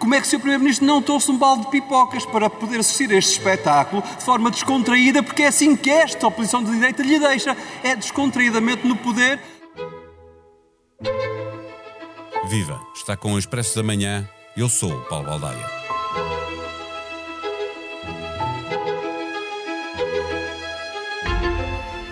Como é que o Sr. Primeiro-Ministro não trouxe um balde de pipocas para poder assistir a este espetáculo de forma descontraída, porque é assim que esta oposição de direita lhe deixa, é descontraídamente no poder. Viva! Está com o Expresso da Manhã. Eu sou o Paulo Baldaia.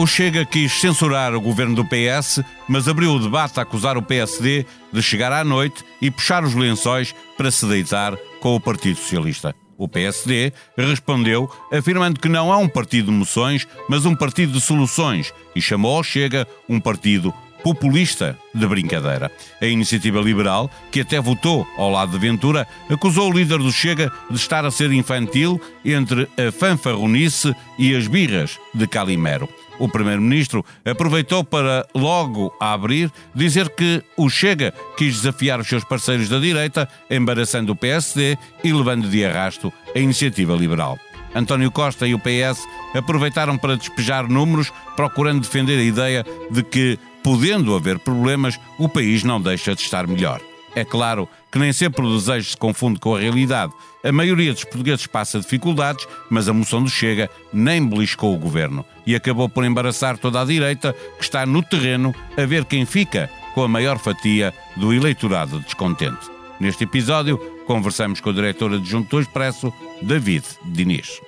O Chega quis censurar o governo do PS, mas abriu o debate a acusar o PSD de chegar à noite e puxar os lençóis para se deitar com o Partido Socialista. O PSD respondeu afirmando que não é um partido de moções, mas um partido de soluções e chamou ao Chega um partido populista de brincadeira. A iniciativa liberal, que até votou ao lado de Ventura, acusou o líder do Chega de estar a ser infantil entre a fanfarronice e as birras de Calimero. O primeiro-ministro aproveitou para, logo a abrir, dizer que o Chega quis desafiar os seus parceiros da direita, embaraçando o PSD e levando de arrasto a iniciativa liberal. António Costa e o PS aproveitaram para despejar números, procurando defender a ideia de que, podendo haver problemas, o país não deixa de estar melhor. É claro que nem sempre o desejo se confunde com a realidade. A maioria dos portugueses passa dificuldades, mas a moção do Chega nem beliscou o governo e acabou por embaraçar toda a direita que está no terreno a ver quem fica com a maior fatia do eleitorado descontente. Neste episódio, conversamos com o diretor adjunto do Expresso, David Diniz.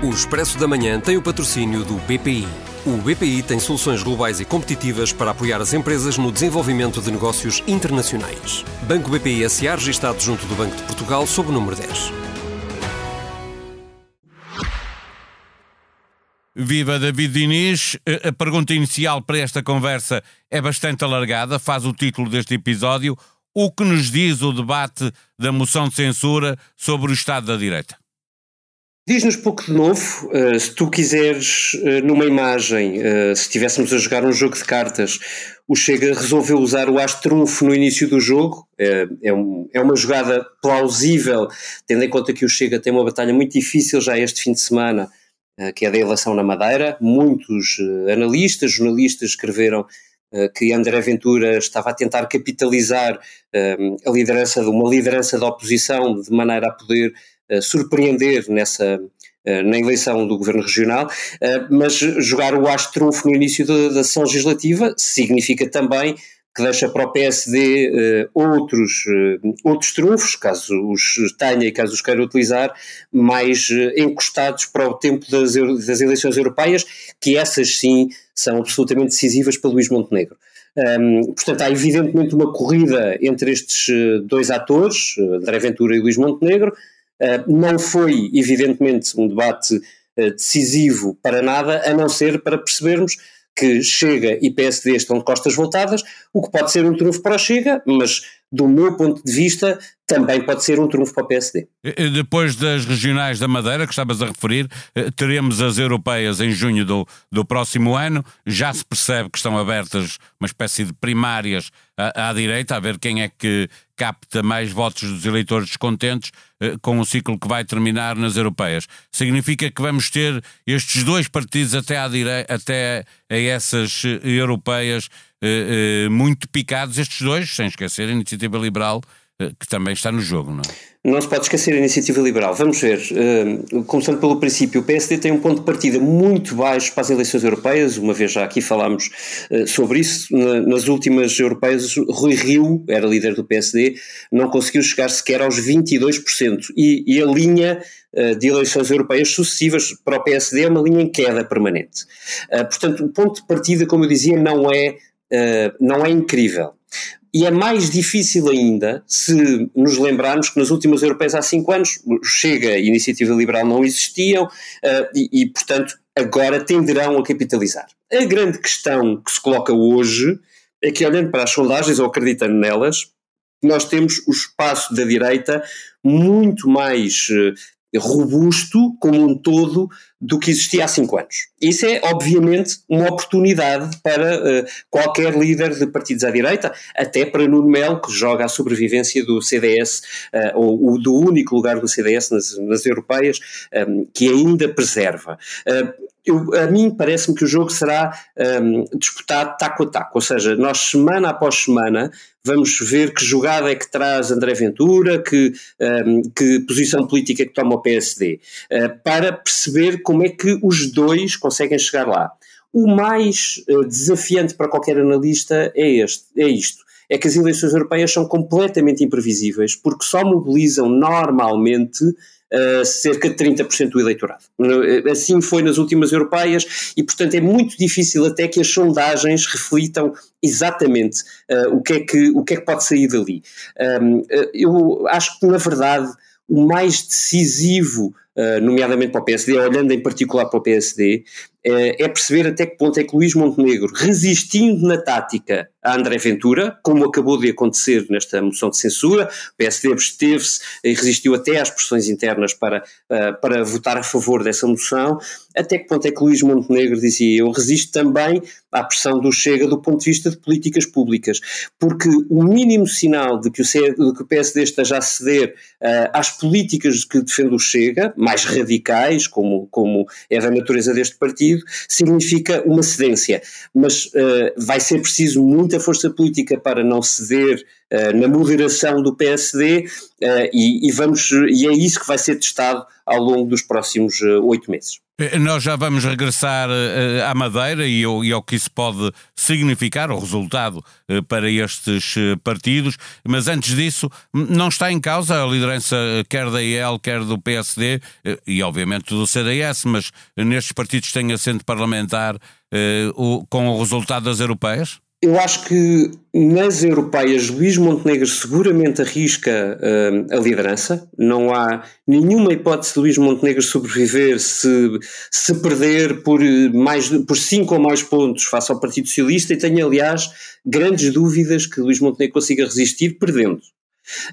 O Expresso da Manhã tem o patrocínio do BPI. O BPI tem soluções globais e competitivas para apoiar as empresas no desenvolvimento de negócios internacionais. Banco BPI SA registado junto do Banco de Portugal sob o número 10. Viva David Diniz. A pergunta inicial para esta conversa é bastante alargada, faz o título deste episódio. O que nos diz o debate da moção de censura sobre o Estado da Direita? Diz-nos pouco de novo, uh, se tu quiseres, uh, numa imagem, uh, se estivéssemos a jogar um jogo de cartas, o Chega resolveu usar o as no início do jogo, é, um, é, uma jogada plausível, tendo em conta que o Chega tem uma batalha muito difícil já este fim de semana, que é da eleição na Madeira. Muitos analistas, jornalistas escreveram que André Ventura estava a tentar capitalizar a liderança de uma liderança da oposição de maneira a poder surpreender nessa, uh, na eleição do governo regional, uh, mas jogar o as trunfo no início da, da sessão legislativa significa também que deixa para o PSD outros, outros trunfos, caso os tenha e caso os queira utilizar, mais encostados para o tempo das, das, eleições europeias, que essas sim são absolutamente decisivas para Luís Montenegro. Um, portanto, há evidentemente uma corrida entre estes dois atores, André Ventura e Luís Montenegro, eh, não foi, evidentemente, um debate eh, decisivo para nada, a não ser para percebermos que Chega e PSD estão de costas voltadas, o que pode ser um trunfo para o Chega, mas do meu ponto de vista também pode ser um trunfo para o PSD. Depois das regionais da Madeira, que estavas a referir, eh, teremos as europeias em junho do, do próximo ano. Já se percebe que estão abertas uma espécie de primárias à, à direita, a ver quem é que capta mais votos dos eleitores descontentes eh, com o ciclo que vai terminar nas europeias. Significa que vamos ter estes dois partidos até, à direita, até a essas eh, europeias muito picados, estes dois, sem esquecer a Iniciativa Liberal, que também está no jogo, não é? Não se pode esquecer a iniciativa liberal. Vamos ver, uh, começando pelo princípio, o PSD tem um ponto de partida muito baixo para as eleições europeias, uma vez já aqui falámos uh, sobre isso. Na, nas últimas europeias, Rui Rio, era líder do PSD, não conseguiu chegar sequer aos 22%. E, e a linha de eleições europeias sucessivas para o PSD é uma linha em queda permanente. portanto, o ponto de partida, como eu dizia, não é, não é incrível. E é mais difícil ainda se nos lembrarmos que nas últimas europeias há cinco anos Chega e Iniciativa Liberal não existiam uh, e, e, portanto, agora tenderão a capitalizar. A grande questão que se coloca hoje é que, olhando para as sondagens ou acreditando nelas, nós temos o espaço da direita muito mais uh, robusto como um todo do que existia há cinco anos. Isso é, obviamente, uma oportunidade para uh, qualquer líder de partidos à direita, até para Nuno Melo, que joga a sobrevivência do CDS, uh, ou, ou, do único lugar do CDS nas, nas europeias, um, que ainda preserva. Uh, eu, a mim parece-me que o jogo será um, disputado taco a taco, ou seja, nós semana após semana vamos ver que jogada é que traz André Ventura, que, um, que posição política é que toma o PSD, uh, para perceber como é que os dois conseguem chegar lá. O mais uh, desafiante para qualquer analista é, este, é isto é que as eleições europeias são completamente imprevisíveis, porque só mobilizam normalmente uh, cerca de 30% do eleitorado. Eh, assim foi nas últimas europeias e, portanto, é muito difícil até que as sondagens reflitam exatamente uh, o, que é que, o que é que pode sair dali. Um, eu acho que, na verdade, o mais decisivo, uh, nomeadamente para o PSD, olhando em particular para o PSD, é perceber até que ponto é que Luís Montenegro, resistindo na tática a André Ventura, como acabou de acontecer nesta moção de censura, o PSD absteve-se e resistiu até às pressões internas para, uh, para votar a favor dessa moção, até que ponto é que Luís Montenegro dizia eu resisto também à pressão do Chega do ponto de vista de políticas públicas, porque o mínimo sinal de que o, C, de que o PSD esteja a ceder uh, às políticas que defende o Chega, mais radicais, como, como é da natureza deste partido, significa uma cedência, mas uh, vai ser preciso muita força política para não ceder uh, na moderação do PSD e, e, vamos, e é isso que vai ser testado ao longo dos próximos oito meses. Eh, nós já vamos regressar uh, à Madeira e ao, e ao, que isso pode significar, o resultado uh, para estes partidos, mas antes disso, não está em causa a liderança quer da IEL, quer do PSD e, obviamente, do CDS, mas nestes partidos tem assento parlamentar com o resultado das europeias? Eu acho que nas europeias Luís Montenegro seguramente arrisca uh, a liderança. Não há nenhuma hipótese de Luís Montenegro sobreviver se, se perder por, mais, por cinco ou mais pontos face ao Partido Socialista e tenho, aliás, grandes dúvidas que Luís Montenegro consiga resistir perdendo.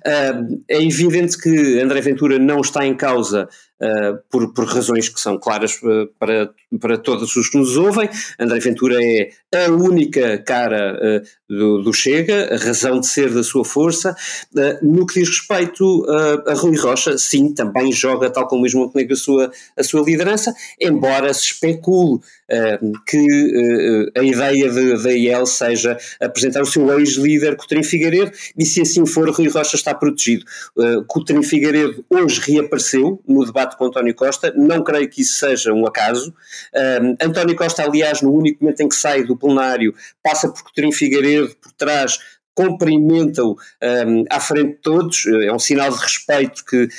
Uh, é evidente que André Ventura não está em causa uh, por, por, razões que são claras para, para todos os que nos ouvem. André Ventura é a única cara do, do, Chega, a razão de ser da sua força. no que diz respeito a Rui Rocha, sim, também joga, tal como Luís Montenegro, a sua, a sua liderança, embora se especule que a ideia da IEL seja apresentar o seu ex-líder Coutinho Figueiredo e se assim for Rui Rocha está protegido. Coutinho Figueiredo hoje reapareceu no debate com António Costa, não creio que isso seja um acaso. António Costa, aliás, no único momento em que sai do plenário, passa por Coutinho Figueiredo por trás cumprimenta-o um, à frente de todos, é um sinal de respeito que uh,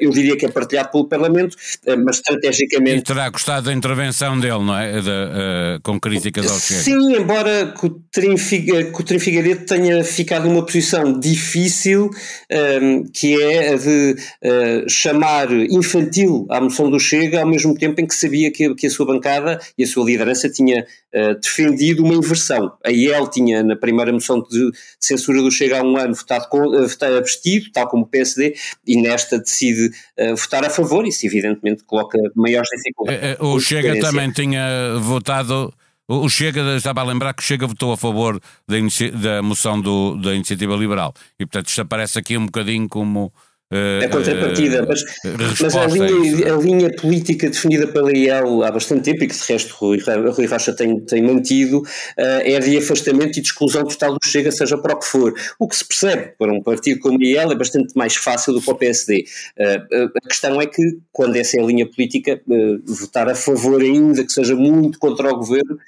eu diria que é partilhado pelo Parlamento, uh, mas estrategicamente... E terá gostado da intervenção dele, não é? De, uh, com críticas ao Chega. Sim, embora Coutrinho Figueiredo tenha ficado numa posição difícil, um, que é a de chamar infantil à moção do Chega, ao mesmo tempo em que sabia que, que a sua bancada e a sua liderança tinha defendido uma inversão. A IEL tinha, na primeira moção de censura do Chega há um ano votado, com, eh, votado abstido, tal como o PSD, e nesta decide uh, votar a favor, isso evidentemente coloca maiores dificuldades. Eh, o Chega também tinha votado. O Chega, estava a lembrar que o Chega votou a favor da, da moção do, da Iniciativa Liberal. E, portanto, isto aparece aqui um bocadinho como a contrapartida, mas, mas a, linha, a, linha, política definida pela IEL há bastante tempo e que de resto Rui, Rui Rocha tem, tem mantido uh, é de afastamento e de exclusão total do Chega, seja para o que for. O que se percebe para um partido como a IEL é bastante mais fácil do que o PSD. A questão é que, quando essa é a linha política, votar a favor, ainda que seja muito contra o governo,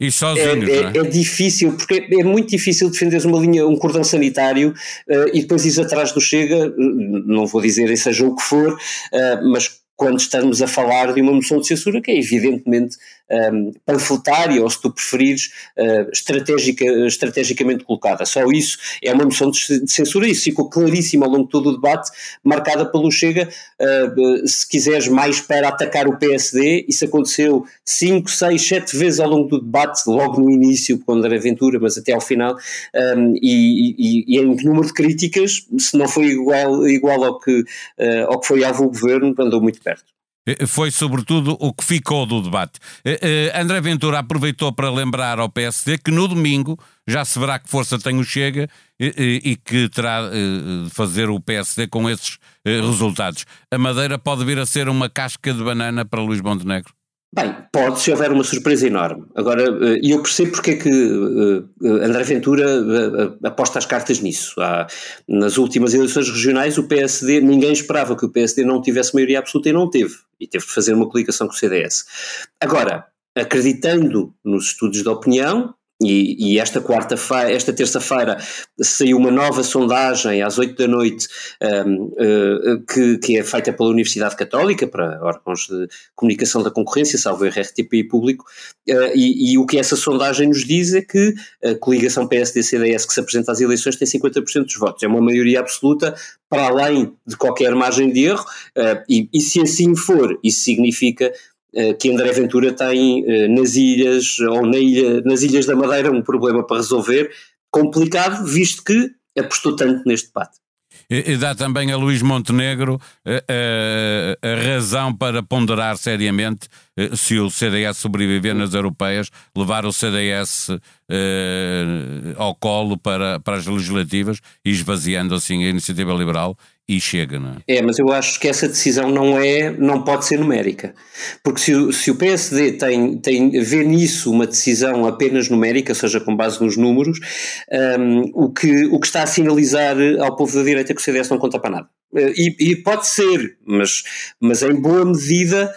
e sozinhos, é, é, é? é, difícil, porque é muito difícil defender uma linha, um cordão sanitário uh, e depois ir atrás do Chega, não vou dizer seja o que for, uh, mas quando estamos a falar de uma moção de censura que é evidentemente um, panfletária, ou se tu preferires, uh, estratégica, estrategicamente colocada. Só isso é uma moção de censura, isso ficou claríssimo ao longo de todo o debate, marcada pelo Chega, uh, se quiseres mais para atacar o PSD, isso aconteceu 5, 6, 7 vezes ao longo do debate, logo no início, quando era aventura, mas até ao final, um, e, e, e, em número de críticas, se não foi igual, igual ao, que, uh, ao que foi alvo governo, andou muito perto. Eh, foi sobretudo o que ficou do debate. Eh, eh, André Ventura aproveitou para lembrar ao PSD que no domingo já se verá que força tem o Chega e que terá de fazer o PSD com esses resultados. A Madeira pode vir a ser uma casca de banana para Luís Montenegro? Bem, pode se houver uma surpresa enorme. Agora, eh, e eu percebo porque é que eh, eh, André Ventura aposta as cartas nisso. nas últimas eleições regionais, o PSD, ninguém esperava que o PSD não tivesse maioria absoluta e não teve. E teve de fazer uma coligação com o CDS. Agora, acreditando nos estudos de opinião, e, e, esta quarta-feira, esta terça-feira, saiu uma nova sondagem às oito da noite um, uh, eh, que, que, é feita pela Universidade Católica para órgãos de comunicação da concorrência, salvo o RTP e público, uh, e, e, o que essa sondagem nos diz é que a coligação PSD-CDS que se apresenta às eleições tem 50% dos votos, é uma maioria absoluta para além de qualquer margem de erro, uh, e, e se assim for, isso significa que André Ventura tem eh, nas ilhas ou na ilha, nas Ilhas da Madeira um problema para resolver, complicado, visto que apostou tanto neste debate. E, dá também a Luís Montenegro a, eh, a, a razão para ponderar seriamente se o CDS sobreviver nas europeias, levar o CDS ao colo para, para as legislativas esvaziando assim a iniciativa liberal e chega, não é? É, mas eu acho que essa decisão não é, não pode ser numérica. Porque se o, se o PSD tem, tem, vê nisso uma decisão apenas numérica, ou seja, com base nos números, um, o, que, o que está a sinalizar ao povo da direita é que o CDS não conta para nada. E, e pode ser, mas, mas em boa medida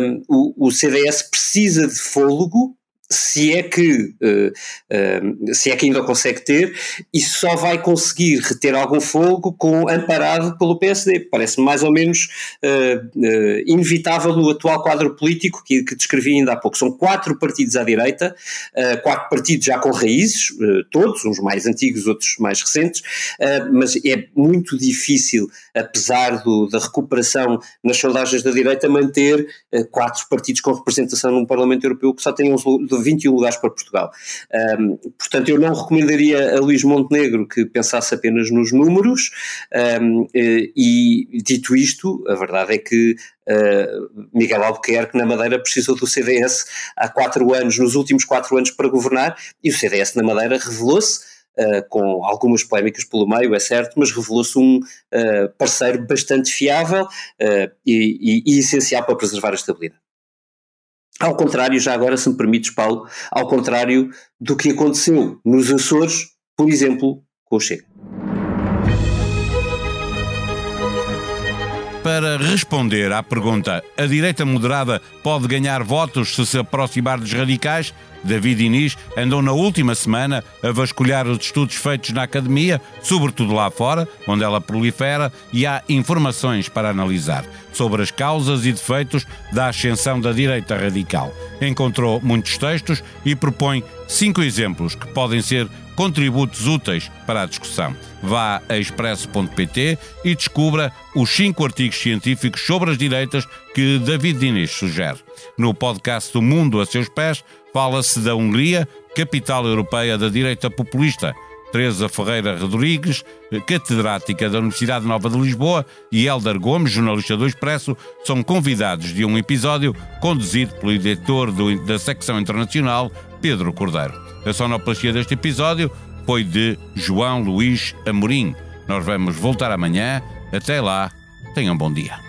um, o, o CDS precisa de fôlego se é que uh, uh, se é que ainda consegue ter e só vai conseguir reter algum fogo com amparado pelo PSD parece mais ou menos uh, inevitável no atual quadro político que, que, descrevi ainda há pouco. São quatro partidos à direita quatro partidos já com raízes todos uns mais antigos outros mais recentes mas é muito difícil apesar do, da recuperação nas sondagens da direita manter quatro partidos com representação num Parlamento Europeu que só tem uns 21 lugares para Portugal. Um, portanto, eu não recomendaria a Luís Montenegro que pensasse apenas nos números, um, e dito isto, a verdade é que Uh, Miguel Albuquerque na Madeira precisou do CDS há quatro anos, nos últimos quatro anos para governar, e o CDS na Madeira revelou-se uh, com algumas polémicas pelo meio, é certo, mas revelou-se um uh, parceiro bastante fiável e, e, e essencial para preservar a estabilidade. Ao contrário, já agora, se me permites, Paulo, ao contrário do que aconteceu nos Açores, por exemplo, com o Chega. Para responder à pergunta a direita moderada pode ganhar votos se se aproximar dos radicais, David Inês andou na última semana a vasculhar os estudos feitos na academia, sobretudo lá fora, onde ela prolifera, e há informações para analisar sobre as causas e defeitos da ascensão da direita radical. Encontrou muitos textos e propõe cinco exemplos que podem ser contributos úteis para a discussão. Vá a expresso.pt e descubra os cinco artigos científicos sobre as direitas que David Diniz sugere. No podcast do Mundo a seus pés, fala-se da Hungria, capital europeia da direita populista. Teresa Ferreira Rodrigues, catedrática da Universidade Nova de Lisboa, e Helder Gomes, jornalista do Expresso, são convidados de um episódio conduzido pelo editor do, da secção internacional, Pedro Cordeiro. A sonoplastia deste episódio foi de João Luís Amorim. Nós vamos voltar amanhã. Até lá, tenham bom dia.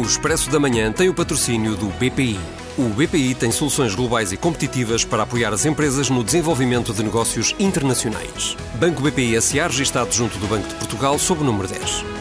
O Expresso da Manhã tem o patrocínio do BPI. O BPI tem soluções globais e competitivas para apoiar as empresas no desenvolvimento de negócios internacionais. Banco BPI SA registado junto do Banco de Portugal sob o número 10.